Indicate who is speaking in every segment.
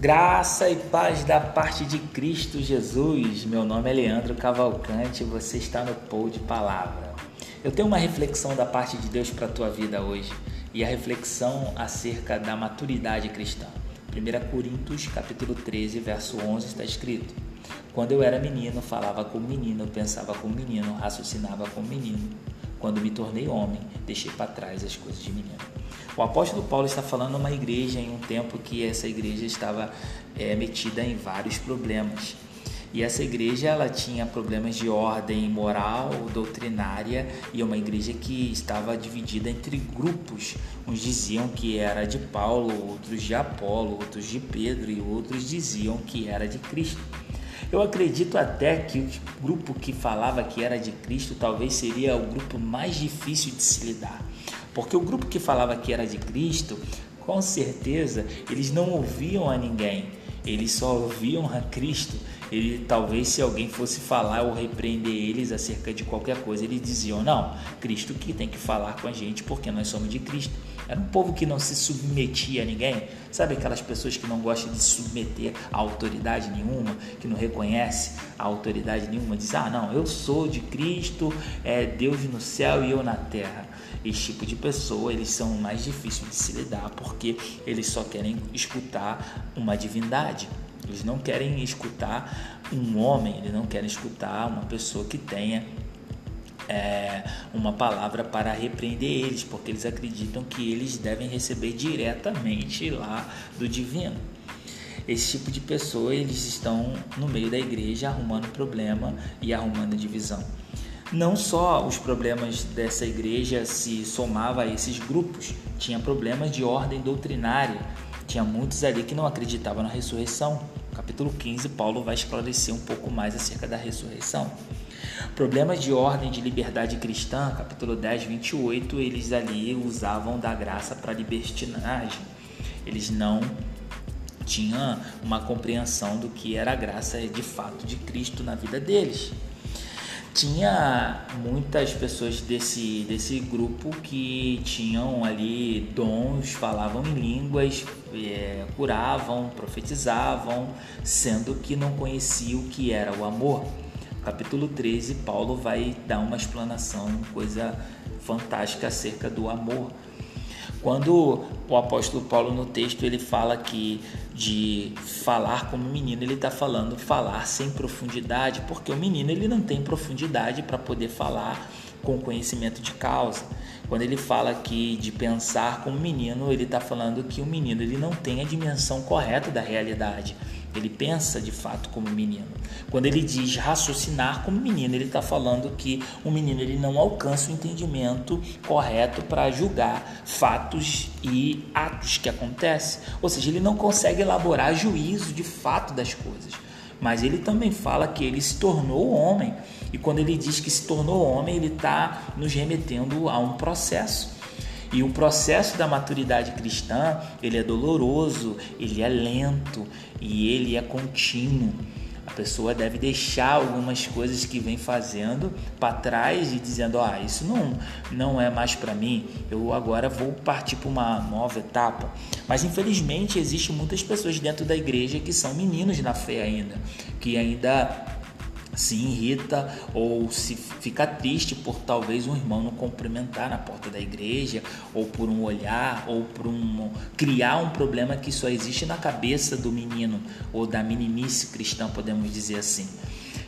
Speaker 1: Graça e paz da parte de Cristo Jesus. Meu nome é Leandro Cavalcante e você está no Pou de Palavra. Eu tenho uma reflexão da parte de Deus para a tua vida hoje e a reflexão acerca da maturidade cristã. 1 Coríntios capítulo 13, verso 11 está escrito: Quando eu era menino, falava como menino, pensava como menino, raciocinava como menino. Quando me tornei homem, deixei para trás as coisas de menino. O apóstolo Paulo está falando uma igreja em um tempo que essa igreja estava é, metida em vários problemas. E essa igreja ela tinha problemas de ordem moral, doutrinária e uma igreja que estava dividida entre grupos. Uns diziam que era de Paulo, outros de Apolo, outros de Pedro e outros diziam que era de Cristo. Eu acredito até que o grupo que falava que era de Cristo talvez seria o grupo mais difícil de se lidar. Porque o grupo que falava que era de Cristo, com certeza, eles não ouviam a ninguém, eles só ouviam a Cristo. Ele talvez se alguém fosse falar ou repreender eles acerca de qualquer coisa, eles diziam: "Não, Cristo que tem que falar com a gente, porque nós somos de Cristo". Era um povo que não se submetia a ninguém. Sabe aquelas pessoas que não gostam de submeter a autoridade nenhuma, que não reconhece a autoridade nenhuma, diz: "Ah, não, eu sou de Cristo, é Deus no céu e eu na terra". Esse tipo de pessoa, eles são mais difíceis de se lidar, porque eles só querem escutar uma divindade. Eles não querem escutar um homem, eles não querem escutar uma pessoa que tenha é, uma palavra para repreender eles, porque eles acreditam que eles devem receber diretamente lá do divino. Esse tipo de pessoa, eles estão no meio da igreja arrumando problema e arrumando divisão. Não só os problemas dessa igreja se somava a esses grupos, tinha problemas de ordem doutrinária. Tinha muitos ali que não acreditavam na ressurreição. capítulo 15, Paulo vai esclarecer um pouco mais acerca da ressurreição. Problemas de ordem de liberdade cristã, capítulo 10, 28, eles ali usavam da graça para libertinagem. Eles não tinham uma compreensão do que era a graça de fato de Cristo na vida deles. Tinha muitas pessoas desse, desse grupo que tinham ali dons, falavam em línguas, é, curavam, profetizavam, sendo que não conheciam o que era o amor capítulo 13, Paulo vai dar uma explanação, coisa fantástica acerca do amor. Quando o apóstolo Paulo no texto ele fala que de falar como menino, ele está falando falar sem profundidade, porque o menino ele não tem profundidade para poder falar com conhecimento de causa. Quando ele fala aqui de pensar como menino, ele está falando que o menino ele não tem a dimensão correta da realidade. Ele pensa de fato como menino. Quando ele diz raciocinar como menino, ele está falando que o menino ele não alcança o entendimento correto para julgar fatos e atos que acontecem. Ou seja, ele não consegue elaborar juízo de fato das coisas. Mas ele também fala que ele se tornou homem. E quando ele diz que se tornou homem, ele está nos remetendo a um processo. E o processo da maturidade cristã, ele é doloroso, ele é lento e ele é contínuo. A pessoa deve deixar algumas coisas que vem fazendo para trás e dizendo: "Ah, isso não não é mais para mim. Eu agora vou partir para uma nova etapa". Mas infelizmente existe muitas pessoas dentro da igreja que são meninos na fé ainda, que ainda se irrita ou se fica triste por talvez um irmão não cumprimentar na porta da igreja, ou por um olhar, ou por um criar um problema que só existe na cabeça do menino ou da meninice cristã, podemos dizer assim.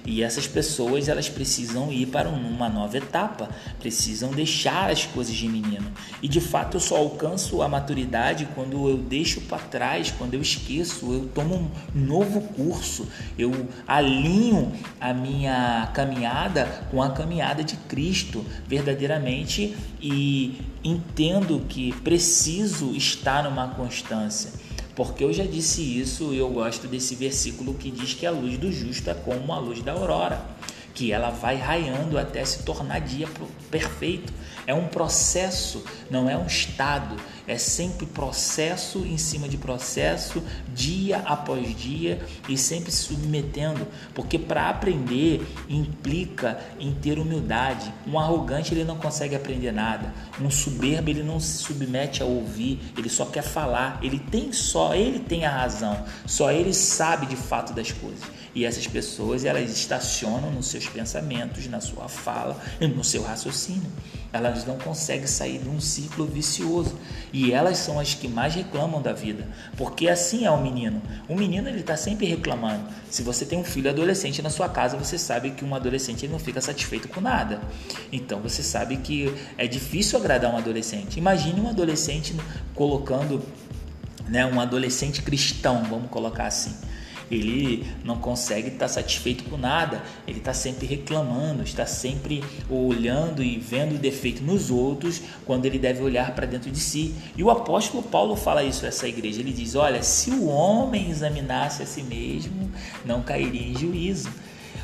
Speaker 1: E essas pessoas elas precisam ir para uma nova etapa, precisam deixar as coisas de menino. E de fato eu só alcanço a maturidade quando eu deixo para trás, quando eu esqueço, eu tomo um novo curso, eu alinho a minha caminhada com a caminhada de Cristo verdadeiramente e entendo que preciso estar numa constância. Porque eu já disse isso e eu gosto desse versículo que diz que a luz do justo é como a luz da aurora, que ela vai raiando até se tornar dia perfeito. É um processo, não é um estado, é sempre processo em cima de processo, dia após dia e sempre se submetendo, porque para aprender implica em ter humildade. Um arrogante ele não consegue aprender nada, um soberbo ele não se submete a ouvir, ele só quer falar, ele tem só, ele tem a razão, só ele sabe de fato das coisas. E essas pessoas elas estacionam nos seus pensamentos, na sua fala, no seu raciocínio. Elas não conseguem sair de um ciclo vicioso. E elas são as que mais reclamam da vida. Porque assim é o menino. O menino ele está sempre reclamando. Se você tem um filho adolescente na sua casa, você sabe que um adolescente ele não fica satisfeito com nada. Então você sabe que é difícil agradar um adolescente. Imagine um adolescente colocando, né, um adolescente cristão, vamos colocar assim ele não consegue estar satisfeito com nada, ele está sempre reclamando, está sempre olhando e vendo o defeito nos outros, quando ele deve olhar para dentro de si. E o apóstolo Paulo fala isso a essa igreja, ele diz: Olha, se o homem examinasse a si mesmo, não cairia em juízo.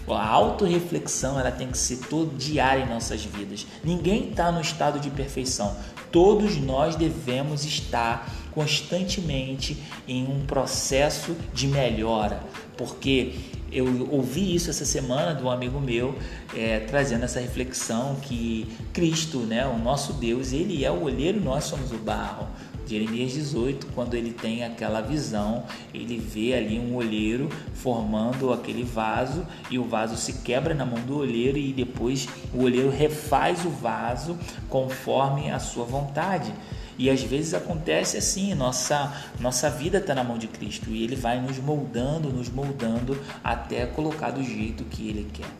Speaker 1: A autorreflexão ela tem que ser todo diária em nossas vidas. Ninguém está no estado de perfeição. Todos nós devemos estar constantemente em um processo de melhora, porque eu ouvi isso essa semana de um amigo meu é, trazendo essa reflexão que Cristo, né, o nosso Deus, ele é o olheiro, nós somos o barro. Jeremias 18, quando ele tem aquela visão, ele vê ali um olheiro formando aquele vaso e o vaso se quebra na mão do olheiro e depois o olheiro refaz o vaso conforme a sua vontade. E às vezes acontece assim, nossa, nossa vida está na mão de Cristo e Ele vai nos moldando, nos moldando até colocar do jeito que Ele quer.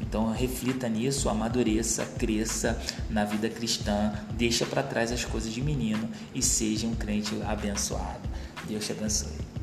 Speaker 1: Então reflita nisso, amadureça, cresça na vida cristã, deixa para trás as coisas de menino e seja um crente abençoado. Deus te abençoe.